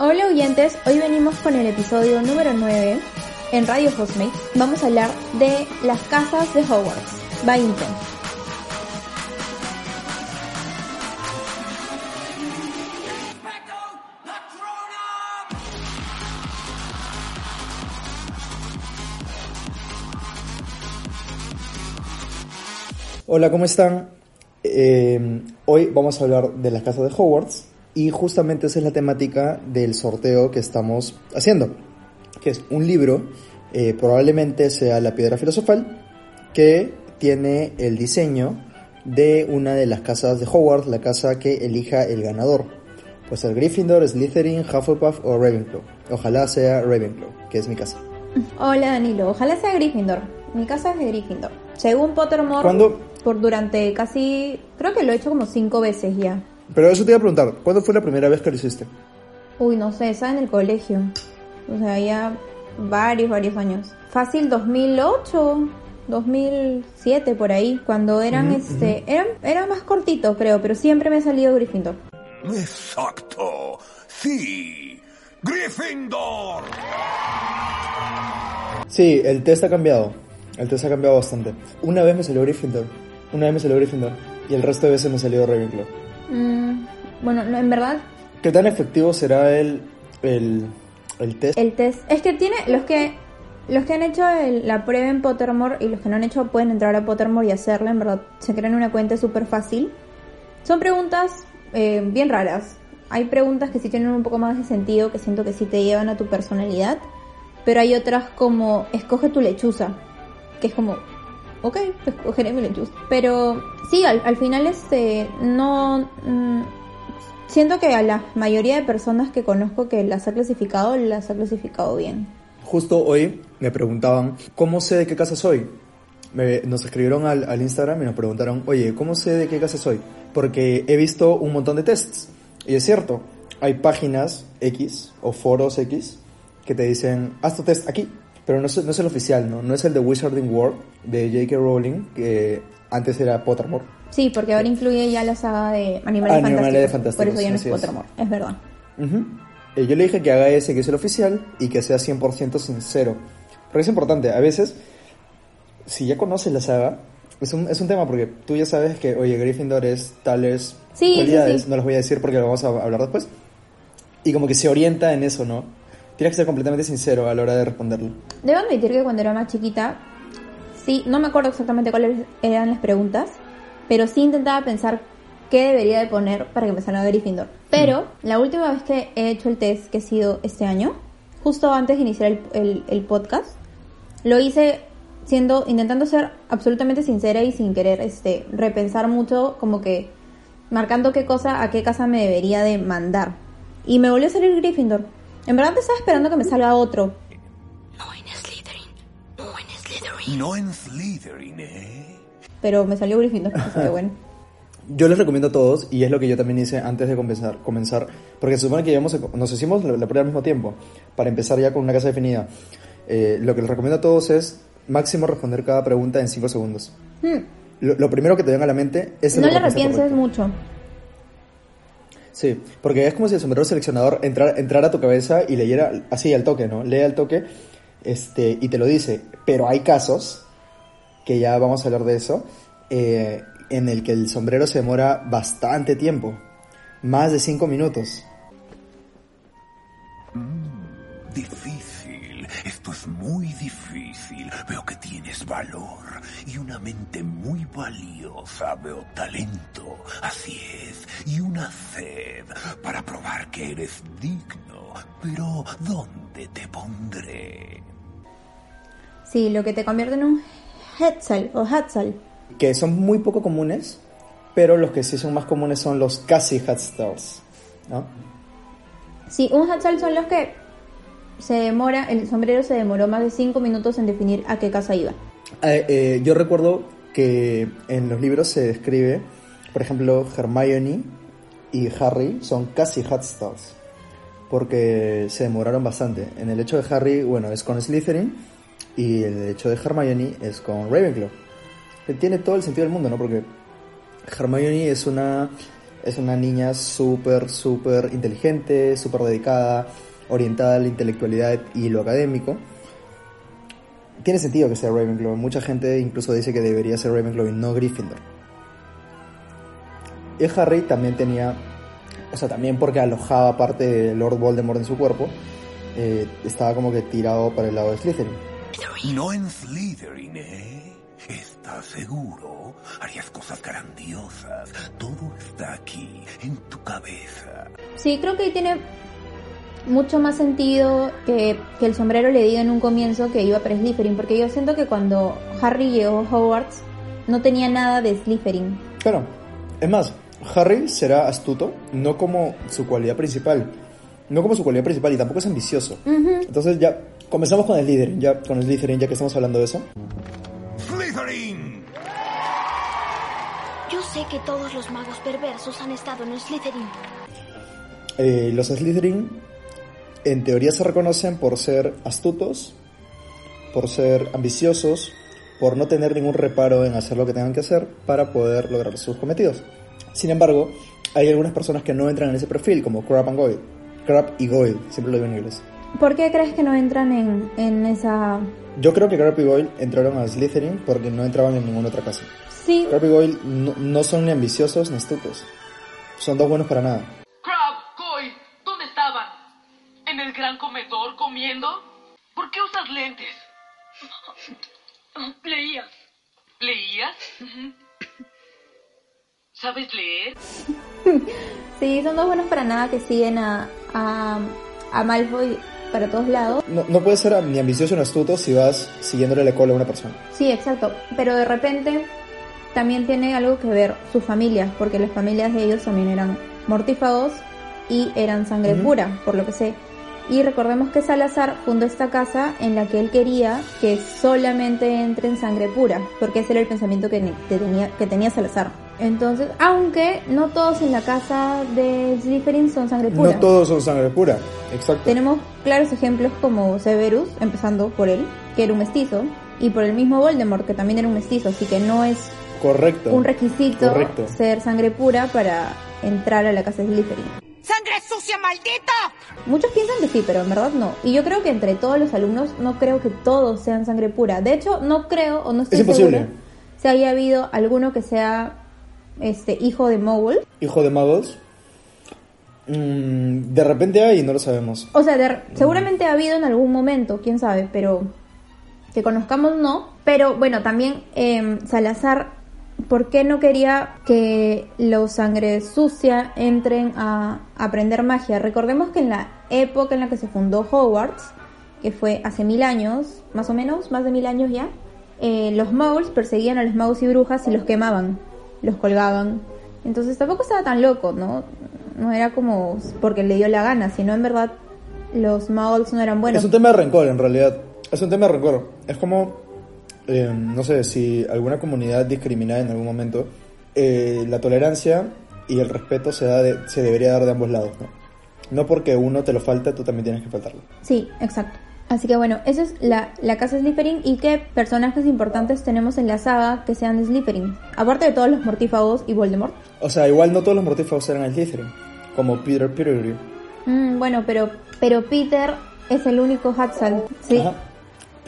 Hola oyentes, hoy venimos con el episodio número 9 en Radio Hostmate. Vamos a hablar de las casas de Hogwarts, by Intent. Hola, ¿cómo están? Eh, hoy vamos a hablar de las casas de Hogwarts y justamente esa es la temática del sorteo que estamos haciendo, que es un libro, eh, probablemente sea La Piedra Filosofal, que tiene el diseño de una de las casas de Hogwarts, la casa que elija el ganador. Puede ser Gryffindor, Slytherin, Hufflepuff o Ravenclaw. Ojalá sea Ravenclaw, que es mi casa. Hola Danilo, ojalá sea Gryffindor. Mi casa es de Gryffindor. Según Pottermore, ¿Cuándo? por durante casi, creo que lo he hecho como cinco veces ya. Pero eso te iba a preguntar, ¿cuándo fue la primera vez que lo hiciste? Uy, no sé, estaba en el colegio. O sea, ya varios, varios años. Fácil 2008, 2007 por ahí, cuando eran este, eran eran más cortitos, creo, pero siempre me ha salido Gryffindor. Exacto. Sí. Gryffindor. Sí, el test ha cambiado. El test ha cambiado bastante. Una vez me salió Gryffindor. Una vez me salió Gryffindor. Y el resto de veces me salió Ravenclaw. Mm, bueno, no, en verdad ¿Qué tan efectivo será el, el, el test? el test es que tiene los que los que han hecho el- la prueba en Pottermore y los que no han hecho pueden entrar a Pottermore y hacerla, en verdad se crean una cuenta súper fácil. Son preguntas eh, bien raras. Hay preguntas que sí tienen un poco más de sentido, que siento que sí te llevan a tu personalidad, pero hay otras como escoge tu lechuza, que es como, ok, escogeré mi lechuza. Pero sí, al, al final este, no... mm, siento que a la mayoría de personas que conozco que las ha clasificado, las ha clasificado bien. Justo hoy me preguntaban, ¿cómo sé de qué casa soy? Me- nos escribieron al, al Instagram y nos preguntaron, oye, ¿cómo sé de qué casa soy? Porque he visto un montón de tests. Y es cierto, hay páginas X o foros X que te dicen, haz tu test aquí. Pero no es, no es el oficial, ¿no? No es el de Wizarding World de J.K. Rowling, que antes era Pottermore. Sí, porque ahora incluye ya la saga de Animales, Animales Fantásticos. Fantásticos, Por eso ya no es. Pottermore, es verdad. Ujú. Eh, yo le dije que haga ese que es el oficial y que sea 100% sincero. Porque es importante, a veces, si ya conoces la saga, es un, es un tema porque tú ya sabes que, oye, Gryffindor es tales Sí, sí, cualidades, sí. no las voy a decir porque lo vamos a hablar después. Y como que se orienta en eso, ¿no? Tienes que ser completamente sincero a la hora de responderlo. Debo admitir que cuando era más chiquita, sí, no me acuerdo exactamente cuáles eran las preguntas, pero sí intentaba pensar qué debería de poner para que me salga Gryffindor. Pero la última vez que he hecho el test, que ha sido este año, justo antes de iniciar el, el- el podcast, lo hice siendo, intentando ser absolutamente sincera y sin querer este, repensar mucho, como que marcando qué cosa, a qué casa me debería de mandar. Y me volvió a salir Gryffindor. En verdad estaba esperando que me salga otro, No en Slytherin. No en Slytherin. No en Slytherin, ¿eh? pero me salió Gryffindor, así que bueno. Yo les recomiendo a todos, y es lo que yo también hice antes de comenzar, comenzar porque se supone que a- nos hicimos la, la prueba al mismo tiempo, para empezar ya con una casa definida. Eh, lo que les recomiendo a todos es máximo responder cada pregunta en 5 segundos. Hmm, Lo, lo primero que te venga a la mente es No la repienses correcta. mucho. Sí, porque es como si el sombrero seleccionador entrara, entrara a tu cabeza y leyera así al toque, ¿no? Lee al toque este, y te lo dice. Pero hay casos, que ya vamos a hablar de eso, eh, en el que el sombrero se demora bastante tiempo. Más de 5 minutos. Difícil. Esto es muy difícil. Veo que tienes valor y una mente muy valiosa. Veo talento. Así es. Y una sed para probar que eres digno. Pero ¿dónde te pondré? Sí, lo que te convierte en un Hetzel o Hatzal. Que son muy poco comunes, pero los que sí son más comunes son los casi Hatstars, ¿no? Sí, un Hatzal son los que se demora, el sombrero se demoró más de 5 minutos en definir a qué casa iba. Eh, eh, yo recuerdo que en los libros se describe, por ejemplo, Hermione y Harry son casi Hatstars, porque se demoraron bastante. En el hecho de Harry, bueno, es con Slytherin, y el hecho de Hermione es con Ravenclaw. Que tiene todo el sentido del mundo, ¿no? Porque Hermione es una es una niña súper, súper inteligente, súper dedicada, orientada a la intelectualidad y lo académico. Tiene sentido que sea Ravenclaw. Mucha gente incluso dice que debería ser Ravenclaw y no Gryffindor. Y Harry también tenía, o sea, también porque alojaba parte de Lord Voldemort en su cuerpo, eh, estaba como que tirado para el lado de Slytherin. No en Slytherin, ¿eh? ¿Estás seguro? Harías cosas grandiosas. Todo está aquí, en tu cabeza. Sí, creo que ahí tiene mucho más sentido que, que el sombrero le diga en un comienzo que iba para Slytherin, porque yo siento que cuando Harry llegó a Hogwarts no tenía nada de Slytherin. Claro, es más, Harry será astuto, no como su cualidad principal. No como su cualidad principal y tampoco es ambicioso. Entonces ya comenzamos con el Slytherin, ya con el Slytherin, ya que estamos hablando de eso. ¡Slytherin! Yo sé que todos los magos perversos han estado en Slytherin. Eh, los Slytherin en teoría se reconocen por ser astutos, por ser ambiciosos, por no tener ningún reparo en hacer lo que tengan que hacer para poder lograr sus cometidos. Sin embargo, hay algunas personas que no entran en ese perfil, como Crab and Goyle. Crab y Goyle, siempre lo digo en inglés. ¿Por qué crees que no entran en, en esa...? Yo creo que Crab y Goyle entraron a Slytherin porque no entraban en ninguna otra casa. Sí, Crab y Goyle no, no son ni ambiciosos ni astutos. Son dos buenos para nada. Crab, Coy, ¿dónde estaban? ¿En el gran comedor comiendo? ¿Por qué usas lentes? Leía. ¿Leías? ¿Sabes leer? sí, son dos buenos para nada que siguen a, a, a Malfoy para todos lados. No, no puedes ser ni ambicioso ni astuto si vas siguiéndole la cola a una persona. Sí, exacto. Pero de repente también tiene algo que ver sus familias, porque las familias de ellos también eran mortífagos y eran sangre Ujú. pura, por lo que sé. Y recordemos que Salazar fundó esta casa en la que él quería que solamente entre en sangre pura, porque ese era el pensamiento que, tenía, que tenía Salazar. Entonces, aunque no todos en la casa de Slytherin son sangre pura. No todos son sangre pura. Exacto. Tenemos claros ejemplos como Severus, empezando por él, que era un mestizo, y por el mismo Voldemort, que también era un mestizo, así que no es Correcto. un requisito Correcto. ser sangre pura para entrar a la casa de Slytherin. ¡Sangre sucia, maldita! Muchos piensan que sí, pero en verdad no. Y yo creo que entre todos los alumnos no creo que todos sean sangre pura. De hecho, no creo o no estoy Es imposible. segura si haya habido alguno que sea este hijo de Mogul. Hijo de magos. Mm, de repente hay y no lo sabemos. O sea, de- seguramente ha habido en algún momento, quién sabe, pero que conozcamos no. Pero bueno, también eh, Salazar, ¿por qué no quería que los sangre sucia entren a aprender magia? Recordemos que en la época en la que se fundó Hogwarts, que fue hace mil años, más o menos, más de mil años ya, eh, los muggles perseguían a los magos y brujas y los quemaban, los colgaban. Entonces tampoco estaba tan loco, ¿no? No era como porque le dio la gana, sino en verdad los muggles no eran buenos. Es un tema de rencor, en realidad. Es un tema de rencor. Es como, eh, no sé, si alguna comunidad discriminada en algún momento, eh, la tolerancia y el respeto se, da de- se debería dar de ambos lados, ¿no? No porque uno te lo falta, tú también tienes que faltarlo. Sí, exacto. Así que bueno, esa es la, la casa Slytherin y qué personajes importantes tenemos en la saga que sean de Slytherin. Aparte de todos los mortífagos y Voldemort. O sea, igual no todos los mortífagos eran Slytherin, como Peter Pettigrew. Mm, bueno, pero, pero Peter es el único Hatsal. Sí. Ajá.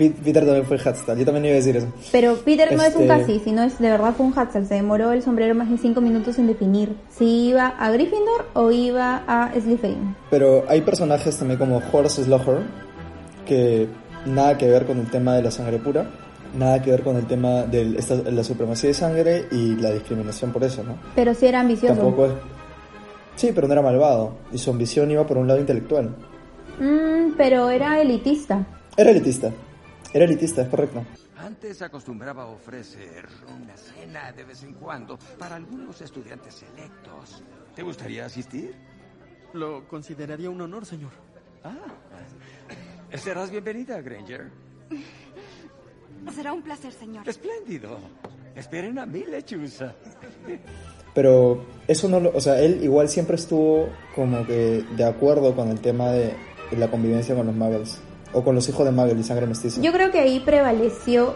Pe- Peter también fue Hatstal, yo también iba a decir eso. Pero Peter no es un Este- casi, sino es de verdad fue un Hatsal. Se demoró el sombrero más de 5 minutos en definir si iba a Gryffindor o iba a Slytherin. Pero hay personajes también como Horace Slughorn, que nada que ver con el tema de la sangre pura, nada que ver con el tema de esta- la supremacía de sangre y la discriminación por eso, ¿no? Pero sí era ambicioso. Tampoco es... Sí, pero no era malvado, y su ambición iba por un lado intelectual. Mm, pero era elitista. Era elitista, era elitista, es correcto. Antes acostumbraba a ofrecer una cena de vez en cuando para algunos estudiantes selectos. ¿Te gustaría asistir? Lo consideraría un honor, señor. Ah, serás bienvenida, Granger. Será un placer, señor. Espléndido. Esperen a mí, lechuza. Pero eso no lo... O sea, él igual siempre estuvo como que de acuerdo con el tema de la convivencia con los muggles, o con los hijos de muggle y sangre mestiza. Yo creo que ahí prevaleció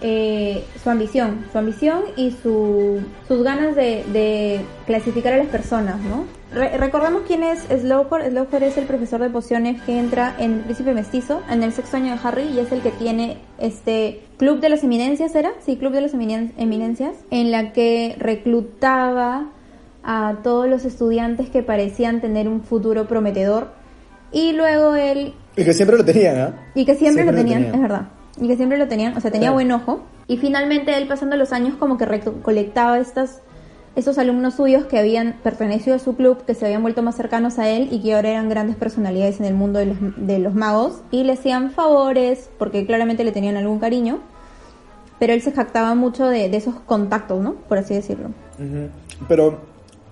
eh, su ambición, su ambición y su, sus ganas de, de clasificar a las personas, ¿no? Re- recordemos quién es Slowcore. Slowcore es el profesor de pociones que entra en El Príncipe Mestizo, en el sexto año de Harry, y es el que tiene este Club de las Eminencias, ¿era? Sí, Club de las Eminen- Eminencias, en la que reclutaba a todos los estudiantes que parecían tener un futuro prometedor. Y luego él Y que siempre lo tenían, ¿ah? y que siempre, Siempre lo lo tenían, tenían. es verdad. Y que siempre lo tenían, o sea, tenía Claro. buen ojo. Y finalmente él pasando los años como que recolectaba estas, estos alumnos suyos que habían pertenecido a su club, que se habían vuelto más cercanos a él y que ahora eran grandes personalidades en el mundo de los, de los magos. Y le hacían favores, porque claramente le tenían algún cariño. Pero él se jactaba mucho de, de esos contactos, ¿no? Por así decirlo. Ujú. Pero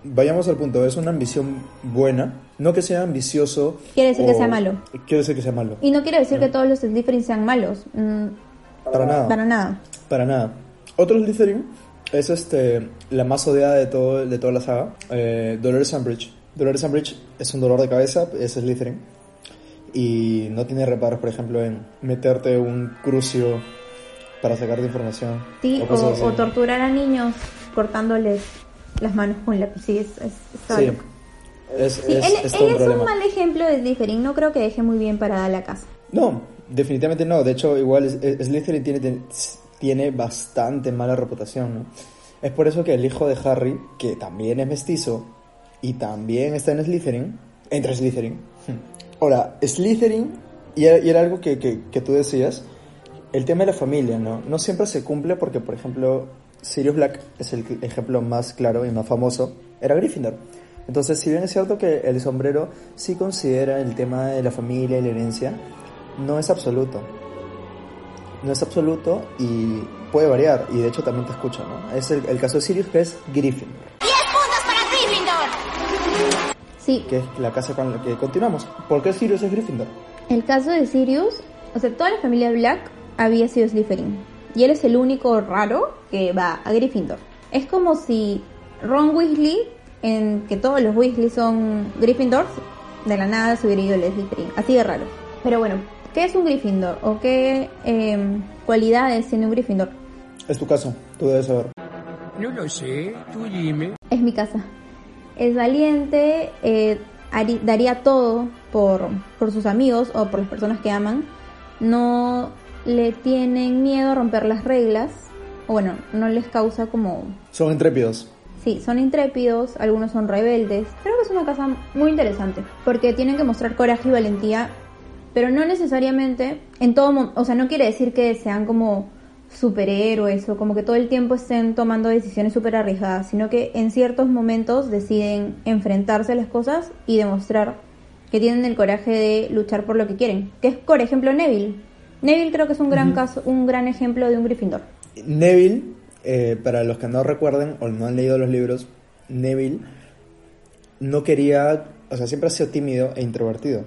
vayamos al punto, es una ambición buena, no que sea ambicioso. Quiere decir que sea malo. Quiere decir que sea malo. Y no quiere decir que todos los Slytherin sean malos. mm, Para nada. para nada. Para nada. Otro Slytherin es este la más odiada de todo de toda la saga, eh, Dolores Umbridge. Dolores Umbridge es un dolor de cabeza, es Slytherin y no tiene reparos, por ejemplo, en meterte un crucio para sacarte información. Sí, o, así. o torturar a niños cortándoles las manos con lápiz. Sí, es, es, Sí. Es, Sí, es- él, es él todo un mal ejemplo de Slytherin. No creo que deje muy bien parada la casa. No, definitivamente no. De hecho, igual Slytherin tiene, tiene bastante mala reputación, ¿no? Es por eso que el hijo de Harry, que también es mestizo y también está en Slytherin, entra en Slytherin. Ahora, Slytherin, y era, y era algo que, que, que tú decías, el tema de la familia, ¿no? No siempre se cumple porque, por ejemplo, Sirius Black es el ejemplo más claro y más famoso, era Gryffindor. Entonces, si bien es cierto que el sombrero sí considera el tema de la familia y la herencia, no es absoluto. No es absoluto y puede variar, y de hecho también te escucho, ¿no? Es el, el caso de Sirius, que es Gryffindor, 10 puntos para Gryffindor. Sí, que es la casa con la que continuamos. ¿Por qué Sirius es Gryffindor? el caso de Sirius, o sea, toda la familia Black había sido Slytherin. Y él es el único raro que va a Gryffindor. Es como si Ron Weasley, en que todos los Weasley son Gryffindors, de la nada se hubiera ido el Slytherin. Así de raro. Pero bueno, ¿qué es un Gryffindor? ¿O qué em, cualidades tiene un Gryffindor? Es tu caso, tú debes saber. No lo sé, tú dime. Es mi casa. Es valiente, eh, daría todo por, por sus amigos o por las personas que aman. No le tienen miedo a romper las reglas. O bueno, no les causa como... Son intrépidos. Sí, son intrépidos, algunos son rebeldes. Creo que es una casa muy interesante. Porque tienen que mostrar coraje y valentía. Pero no necesariamente en todo... mo- O sea, no quiere decir que sean como superhéroes o como que todo el tiempo estén tomando decisiones súper arriesgadas, sino que en ciertos momentos deciden enfrentarse a las cosas y demostrar que tienen el coraje de luchar por lo que quieren. Que es, por ejemplo, Neville. Neville creo que es un gran caso, un gran ejemplo de un Gryffindor. Neville, eh, para los que no recuerden o no han leído los libros, Neville no quería, o sea, siempre ha sido tímido e introvertido.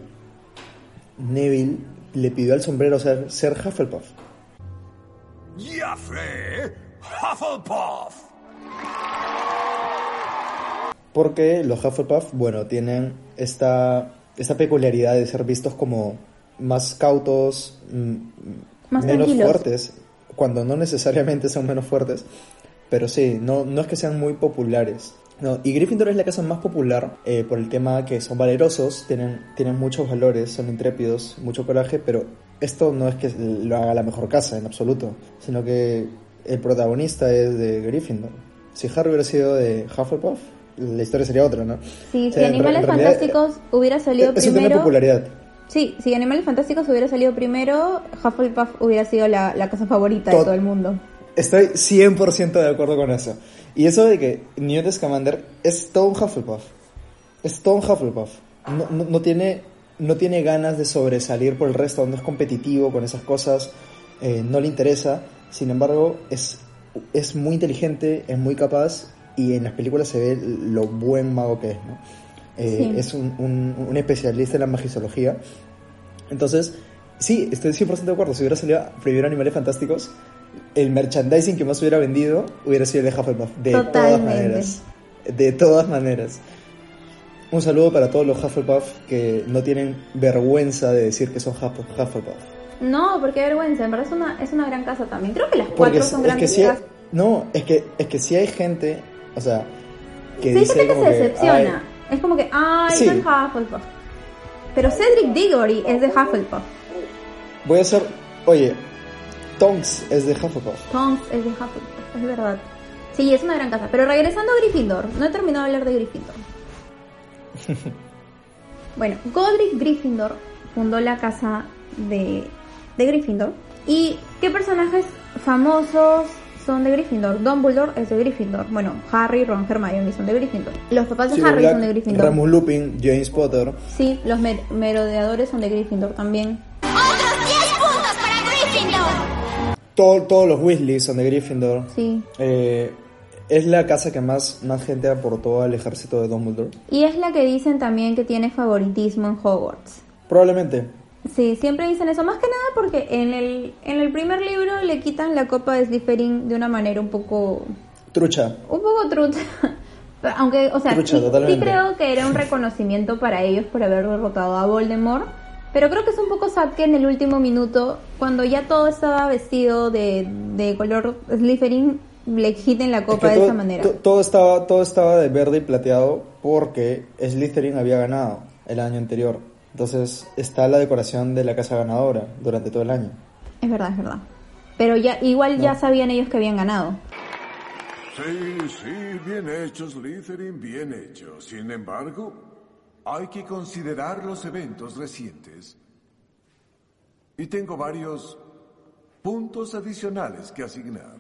Neville le pidió al sombrero ser, ser Hufflepuff. Jeffrey Hufflepuff. Porque los Hufflepuff, bueno, tienen esta, esta peculiaridad de ser vistos como más cautos, mm, Más menos tranquilos. fuertes, cuando no necesariamente son menos fuertes, pero sí, no, no es que sean muy populares. No, y Gryffindor es la casa más popular eh, por el tema que son valerosos, tienen, tienen muchos valores, son intrépidos, mucho coraje, pero esto no es que lo haga la mejor casa en absoluto, sino que el protagonista es de Gryffindor. Si Harry hubiera sido de Hufflepuff, la historia sería otra, ¿no? Sí, O si sea, Animales realidad, Fantásticos hubiera salido es un tema de primero... popularidad. Sí, si Animales Fantásticos hubiera salido primero, Hufflepuff hubiera sido la, la casa favorita de todo el mundo. Estoy 100% de acuerdo con eso. Y eso de que Newt Scamander es todo un Hufflepuff. Es todo un Hufflepuff. No, no, no tiene, no tiene ganas de sobresalir por el resto, no es competitivo con esas cosas, eh, no le interesa. Sin embargo, es, es muy inteligente, es muy capaz y en las películas se ve lo buen mago que es. ¿no? Eh, Sí. Es un, un- un especialista en la magisología. Entonces, sí, estoy 100% de acuerdo. Si hubiera salido primero Animales Fantásticos, el merchandising que más hubiera vendido hubiera sido el de Hufflepuff. De todas maneras. De todas maneras. Un saludo para todos los Hufflepuff que no tienen vergüenza de decir que son Huff- Hufflepuff. No, porque vergüenza, en verdad es una, es una gran casa también. Creo que las cuatro son es que grandes sí hay- casas. no, es que es que sí hay gente, o sea, que Sí, hay dice gente que como se que, decepciona. Es como que, ay, Sí. son Hufflepuff. Pero Cedric Diggory es de Hufflepuff. "Ay, voy a hacer, oye, Tonks es de Hufflepuff. Tonks es de Hufflepuff, es verdad. Sí, es una gran casa. Pero regresando a Gryffindor, no he terminado de hablar de Gryffindor. bueno, Godric Gryffindor fundó la casa de, de Gryffindor. ¿Y qué personajes famosos son de Gryffindor? Dumbledore es de Gryffindor. Bueno, Harry, Ron, Hermione son de Gryffindor. Los papás de Harry Black, son de Gryffindor. Remus Lupin, James Potter. Sí, los mer- merodeadores son de Gryffindor también. ¡Otros 10 puntos para Gryffindor! Todo- todos los Weasley son de Gryffindor. Sí. Eh, es la casa que más, más gente aportó al ejército de Dumbledore. Y es la que dicen también que tiene favoritismo en Hogwarts. Probablemente. Sí, siempre dicen eso, más que nada porque en el, en el primer libro le quitan la copa de Slytherin de una manera un poco, Trucha. un poco trucha. Aunque, o sea, Trucha, sí, creo que era un reconocimiento para ellos por haber derrotado a Voldemort. Pero creo que es un poco sad que en el último minuto, cuando ya todo estaba vestido de, de color Slytherin, le quiten la Es copa de esa manera. to- todo estaba, todo estaba de verde y plateado porque Slytherin había ganado el año anterior. Entonces está la decoración de la casa ganadora durante todo el año. Es verdad, es verdad. Pero ya igual ya sabían ellos que habían ganado. Sí, sí, bien hecho, Slytherin, bien hecho. Sin embargo, hay que considerar los eventos recientes. Y tengo varios puntos adicionales que asignar.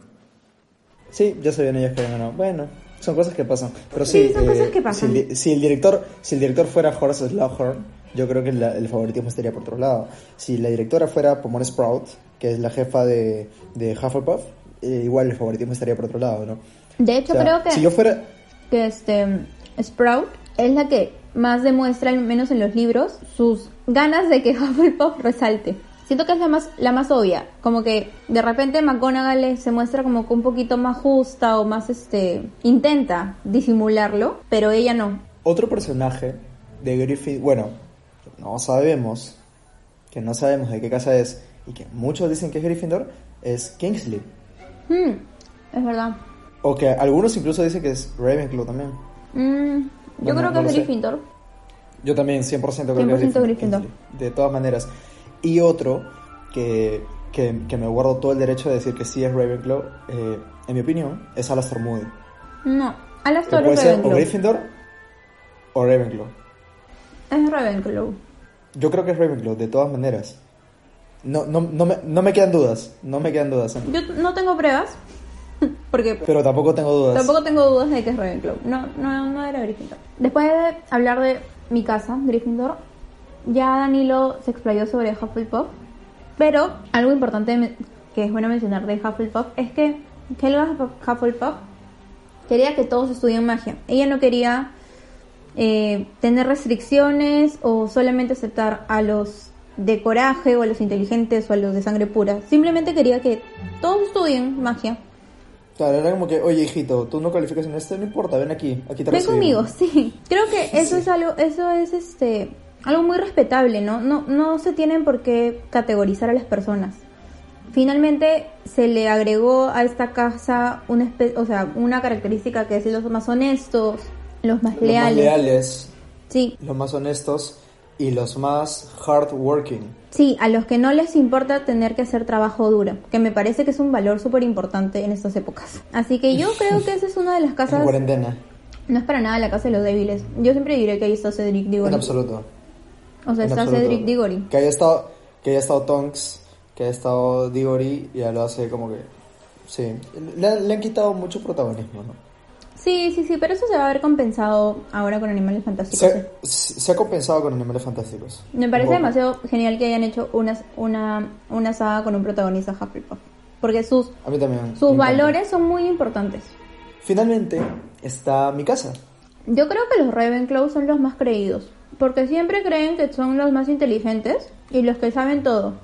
Sí, ya sabían ellos que habían ganado. Bueno, son cosas que pasan. Pero sí, Sí, son eh, cosas que pasan. Si, el si el director, si el director fuera Horace Slughorn, yo creo que la- el favoritismo estaría por otro lado. Si la directora fuera Pomona Sprout, que es la jefa de, de Hufflepuff, eh, igual el favoritismo estaría por otro lado, ¿no? De hecho, O sea, creo que... si yo fuera, que este Sprout es la que más demuestra, al menos en los libros, sus ganas de que Hufflepuff resalte. Siento que es la más, la más obvia, como que de repente McGonagall se muestra como que un poquito más justa o más este intenta disimularlo, pero ella no. Otro personaje de Griffith, bueno, no sabemos, que no sabemos de qué casa es, y que muchos dicen que es Gryffindor, es Kingsley. Hmm, es verdad. O que algunos incluso dicen que es Ravenclaw también. Mm, yo Bueno, creo que no es sé. Gryffindor. Yo también, 100% creo que 100% es Gryffindor, Gryffindor. Kingsley, De todas maneras. Y otro que, que, que me guardo todo el derecho de decir que sí es Ravenclaw, eh, en mi opinión, es Alastor Moody. No, Alastor es ser o Ravenclaw. Gryffindor o Ravenclaw. Es Ravenclaw. Yo creo que es Ravenclaw, de todas maneras. No, no, no, me, no me quedan dudas, no me quedan dudas. Yo no tengo pruebas, porque Pero tampoco tengo dudas. Tampoco tengo dudas de que es Ravenclaw. No, no, no era Gryffindor. Después de hablar de mi casa, Gryffindor, ya Danilo se explayó sobre Hufflepuff. Pero algo importante que es bueno mencionar de Hufflepuff es que Helga Hufflepuff quería que todos estudien magia. Ella no quería eh, tener restricciones o solamente aceptar a los de coraje o a los inteligentes o a los de sangre pura. Simplemente quería que todos estudien magia. Claro, era como que, oye hijito, tú no calificas en esto, no importa, ven aquí, aquí te Ven recibimos". conmigo, sí. Creo que eso es algo, eso es este algo muy respetable, ¿no? No, no se tienen por qué categorizar a las personas. Finalmente se le agregó a esta casa una o sea, una característica que es los más honestos, los más Los leales. más leales, Sí, los más honestos y los más hardworking. sí, a los que no les importa tener que hacer trabajo duro, que me parece que es un valor súper importante en estas épocas. Así que yo creo que esa es una de las En casas, cuarentena, no es para nada la casa de los débiles. Yo siempre diré que ahí está Cedric en Diggory. absoluto. O sea, en está absoluto. Cedric Diggory. Que haya estado, que haya estado Tonks, que haya estado Diggory, ya lo hace como que... Sí, le, le han quitado mucho protagonismo, ¿no? Sí, sí, sí, pero eso se va a ver compensado ahora con Animales Fantásticos. Se, se ha compensado con Animales Fantásticos. Me parece demasiado genial que hayan hecho una, una, una saga con un protagonista Hufflepuff. Porque sus, también. sus valores son muy importantes. Finalmente está mi casa. Yo creo que los Ravenclaw son los más creídos. Porque siempre creen que son los más inteligentes y los que saben todo.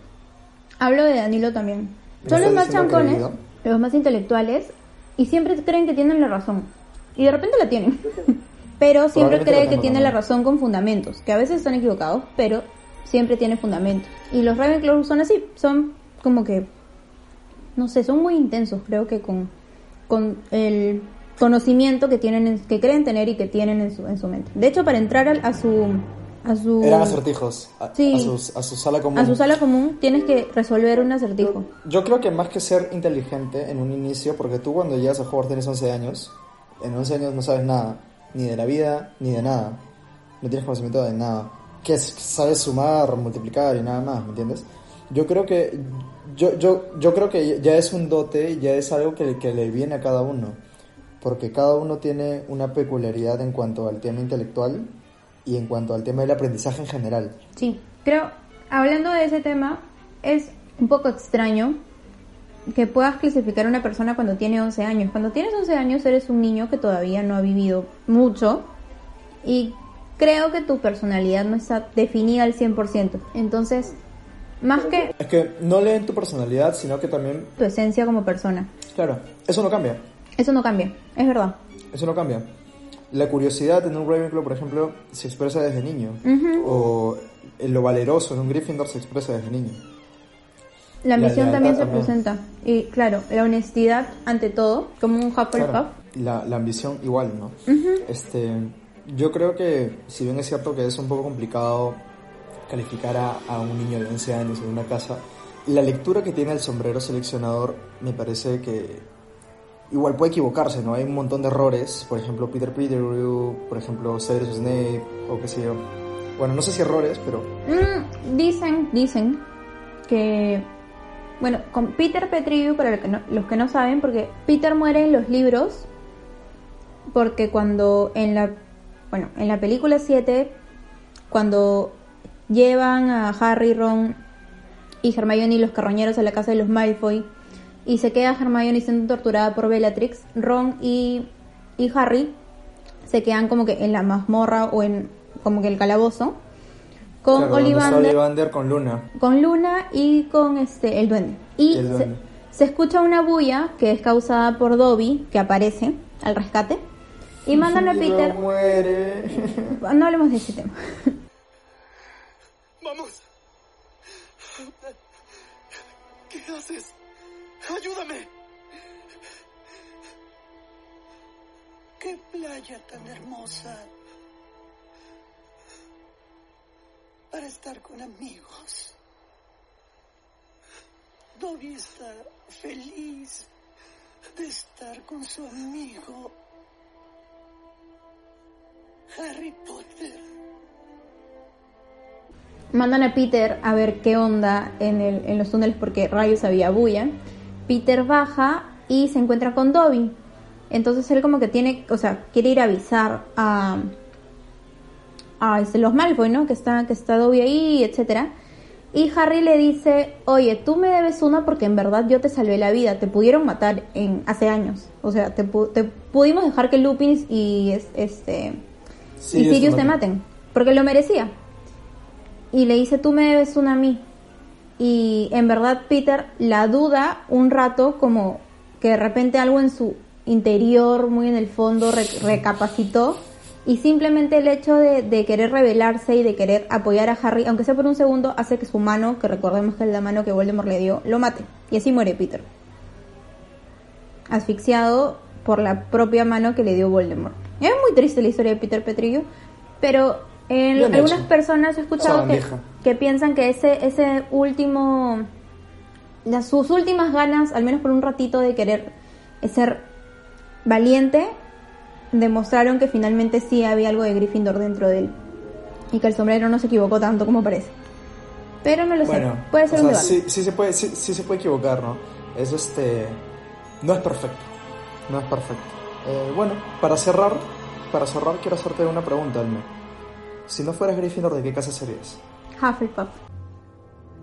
Hablo de Danilo también. ¿Me Son los más chancones, los más intelectuales y siempre creen que tienen la razón. Y de repente la tienen. Pero siempre cree que tiene la razón con fundamentos, que a veces están equivocados, pero siempre tiene fundamento. Y los Ravenclaw son así, son como que, no sé, son muy intensos, creo que con, con el conocimiento que tienen, en- que creen tener y que tienen en su, en su mente. De hecho, para entrar al- a su, a su, Eran acertijos. A, Sí. a a su sala común. a su sala común, tienes que resolver un acertijo. Yo creo que más que ser inteligente en un inicio, porque tú cuando llegas a Hogwarts tienes 11 años, en 11 años no sabes nada, ni de la vida, ni de nada. No tienes conocimiento de nada. Que es- sabes sumar, multiplicar y nada más, ¿me entiendes? Yo creo que yo, yo, yo creo que ya es un dote, ya es algo que, que le viene a cada uno, porque cada uno tiene una peculiaridad en cuanto al tema intelectual y en cuanto al tema del aprendizaje en general. Sí, creo, hablando de ese tema, es un poco extraño que puedas clasificar a una persona cuando tiene 11 años. Cuando tienes 11 años eres un niño que todavía no ha vivido mucho y creo que tu personalidad no está definida al 100%. Entonces, más que Es que no leen tu personalidad, sino que también, tu esencia como persona, claro, eso no cambia. eso no cambia, es verdad. Eso no cambia. La curiosidad en un Ravenclaw, por ejemplo, se expresa desde niño. O lo valeroso en un Gryffindor se expresa desde niño. La La ambición lealtad también se también. presenta. Y claro, la honestidad ante todo, como un Hufflepuff. Claro, la, la ambición igual, ¿no? este, yo creo que, si bien es cierto que es un poco complicado calificar a, a un niño de 11 años en una casa, la lectura que tiene el sombrero seleccionador me parece que igual puede equivocarse, ¿no? Hay un montón de errores, por ejemplo Peter Pettigrew, por ejemplo Severus Snape, o qué sé yo. Bueno, no sé si errores, pero Mm, dicen, dicen que, bueno, con Peter Pettigrew, para los que, no, los que no saben, porque Peter muere en los libros, porque cuando en la, bueno, en la película 7, cuando llevan a Harry, Ron y Hermione y los carroñeros a la casa de los Malfoy, y se queda Hermione siendo torturada por Bellatrix, Ron y, y Harry se quedan como que en la mazmorra o en como que el calabozo con claro, Ollivander, Ollivander con Luna. con Luna y con este el duende. Y El se, duende. se escucha una bulla que es causada por Dobby, que aparece al rescate, y mandan a Peter. muere. No hablemos de ese tema. ¡Vamos! ¿Qué haces? ¡Ayúdame! ¡Qué playa tan hermosa! Para estar con amigos. Dobby está feliz de estar con su amigo Harry Potter. Mandan a Peter a ver qué onda en, el- en los túneles porque rayos había bulla. Peter baja y se encuentra con Dobby. Entonces él como que tiene, o sea, quiere ir a avisar a, a este, los Malfoy, ¿no? Que está, que está Dobby ahí, etcétera. Y Harry le dice, oye, tú me debes una porque en verdad yo te salvé la vida. Te pudieron matar en hace años. O sea, te, pu- te pudimos dejar que Lupin y es- este y Sirius te te maten. maten. Porque lo merecía. Y le dice, tú me debes una a mí. Y en verdad Peter la duda un rato como que de repente algo en su interior, muy en el fondo, re- recapacitó. Y simplemente el hecho de, de querer rebelarse y de querer apoyar a Harry, aunque sea por un segundo, hace que su mano, que recordemos que es la mano que Voldemort le dio, lo mate. Y así muere Peter. Asfixiado por la propia mano que le dio Voldemort. Es muy triste la historia de Peter Petrillo, pero en algunas personas he escuchado que, que piensan que ese, ese último, las, sus últimas ganas, al menos por un ratito de querer ser valiente, demostraron que finalmente sí había algo de Gryffindor dentro de él. Y que el sombrero no se equivocó tanto como parece. Pero no lo Bueno, sé. Puede ser o un sea, sí, sí se puede, sí, sí se puede equivocar, ¿no? Es este, no es perfecto, no es perfecto. Eh, bueno, para cerrar, para cerrar quiero hacerte una pregunta, Alme. Si no fueras Gryffindor, ¿de qué casa serías? Hufflepuff.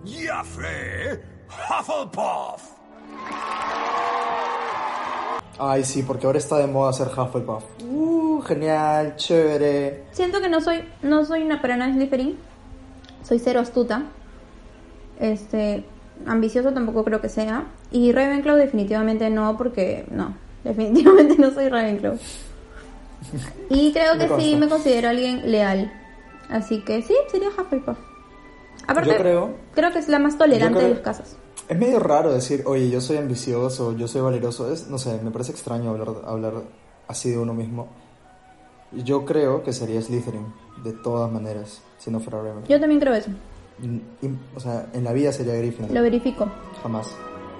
Ya sé, Hufflepuff. Ay, sí, porque ahora está de moda ser Hufflepuff. Uh, genial, chévere. Siento que no soy, no soy una para nada Slytherin. Soy cero astuta. Este, ambicioso tampoco creo que sea. Y Ravenclaw definitivamente no, porque no, definitivamente no soy Ravenclaw. Y creo que sí me considero alguien leal. Así que sí, sería Hufflepuff. Aparte, Yo creo- creo que es la más tolerante creo- de los casos. Es medio raro decir, oye, yo soy ambicioso, yo soy valeroso. Es, no sé, me parece extraño hablar, hablar así de uno mismo. Yo creo que sería Slytherin, de todas maneras, si no fuera Ravenclaw. Yo también creo eso. O sea, en la vida sería Gryffindor. Lo verifico. Jamás.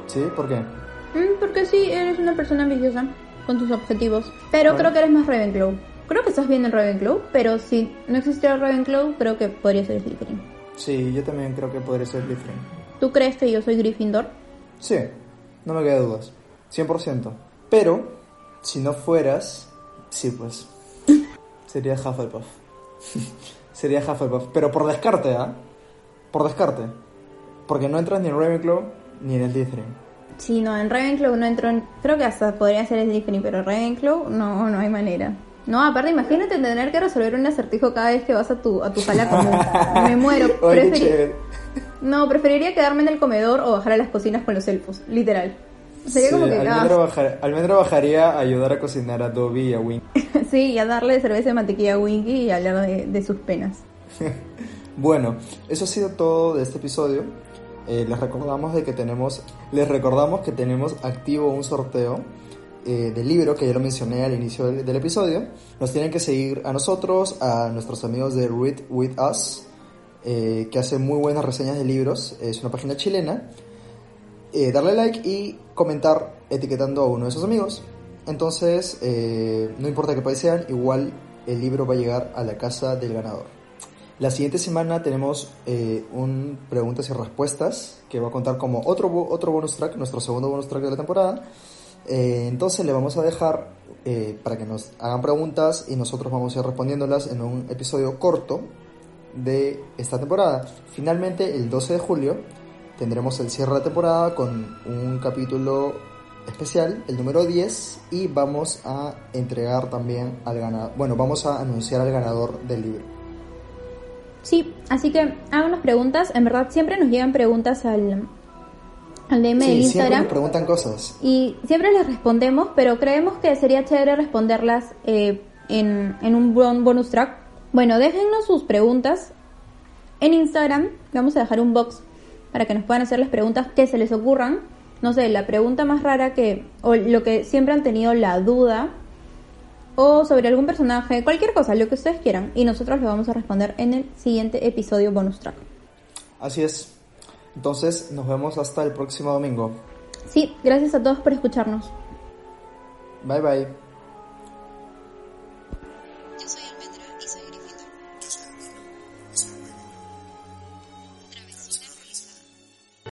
¿Sí? ¿Por qué? Mm, porque sí, eres una persona ambiciosa con tus objetivos. Pero creo que eres más Ravenclaw. Creo que estás bien en Ravenclaw, pero si no existiera Ravenclaw, creo que podría ser Slytherin. Sí, yo también creo que podría ser Slytherin. ¿Tú crees que yo soy Gryffindor? Sí, no me queda dudas. 100%. Pero, si no fueras, sí, pues. Sería Hufflepuff. sería Hufflepuff. Pero por descarte, ¿ah? Por descarte. Porque no entras ni en Ravenclaw ni en Slytherin. Sí, no, en Ravenclaw no entro en... Creo que hasta podría ser Slytherin, pero Ravenclaw no, no hay manera. No, aparte imagínate tener que resolver un acertijo cada vez que vas a tu, a tu sala común. Me muero. Oye, Preferi-. No, preferiría quedarme en el comedor o bajar a las cocinas con los elfos, literal. Sería Sí, como que... Almendra, ah, bajar- Almendra bajaría a ayudar a cocinar a Dobby y a Wink. sí, y a darle cerveza de mantequilla a Winky y hablar de, de sus penas. Bueno, eso ha sido todo de este episodio. Eh, les recordamos de que tenemos, les recordamos que tenemos activo un sorteo eh, del libro que ya lo mencioné al inicio del, del episodio. Nos tienen que seguir a nosotros, a nuestros amigos de Read With Us, eh, que hacen muy buenas reseñas de libros. Es una página chilena. Eh, darle like y comentar etiquetando a uno de sus amigos. Entonces, eh, no importa qué país sean, igual el libro va a llegar a la casa del ganador. La siguiente semana tenemos eh, un preguntas y respuestas que va a contar como otro, otro bonus track, nuestro segundo bonus track de la temporada. Eh, entonces le vamos a dejar eh, para que nos hagan preguntas y nosotros vamos a ir respondiéndolas en un episodio corto de esta temporada. Finalmente, el 12 de julio, tendremos el cierre de temporada con un capítulo especial, el número 10, y vamos a entregar también al ganador, bueno, vamos a anunciar al ganador del libro. Sí, así que háganos preguntas. En verdad, siempre nos llegan preguntas al, al DM Sí, del siempre Instagram. nos preguntan cosas. Y siempre les respondemos, pero creemos que sería chévere responderlas eh, en, en un bon- bonus track. Bueno, déjennos sus preguntas en Instagram. Vamos a dejar un box para que nos puedan hacer las preguntas que se les ocurran. No sé, la pregunta más rara que, o lo que siempre han tenido la duda, o sobre algún personaje, cualquier cosa, lo que ustedes quieran. Y nosotros lo vamos a responder en el siguiente episodio bonus track. Así es. Entonces, nos vemos hasta el próximo domingo. Sí, gracias a todos por escucharnos. Bye bye.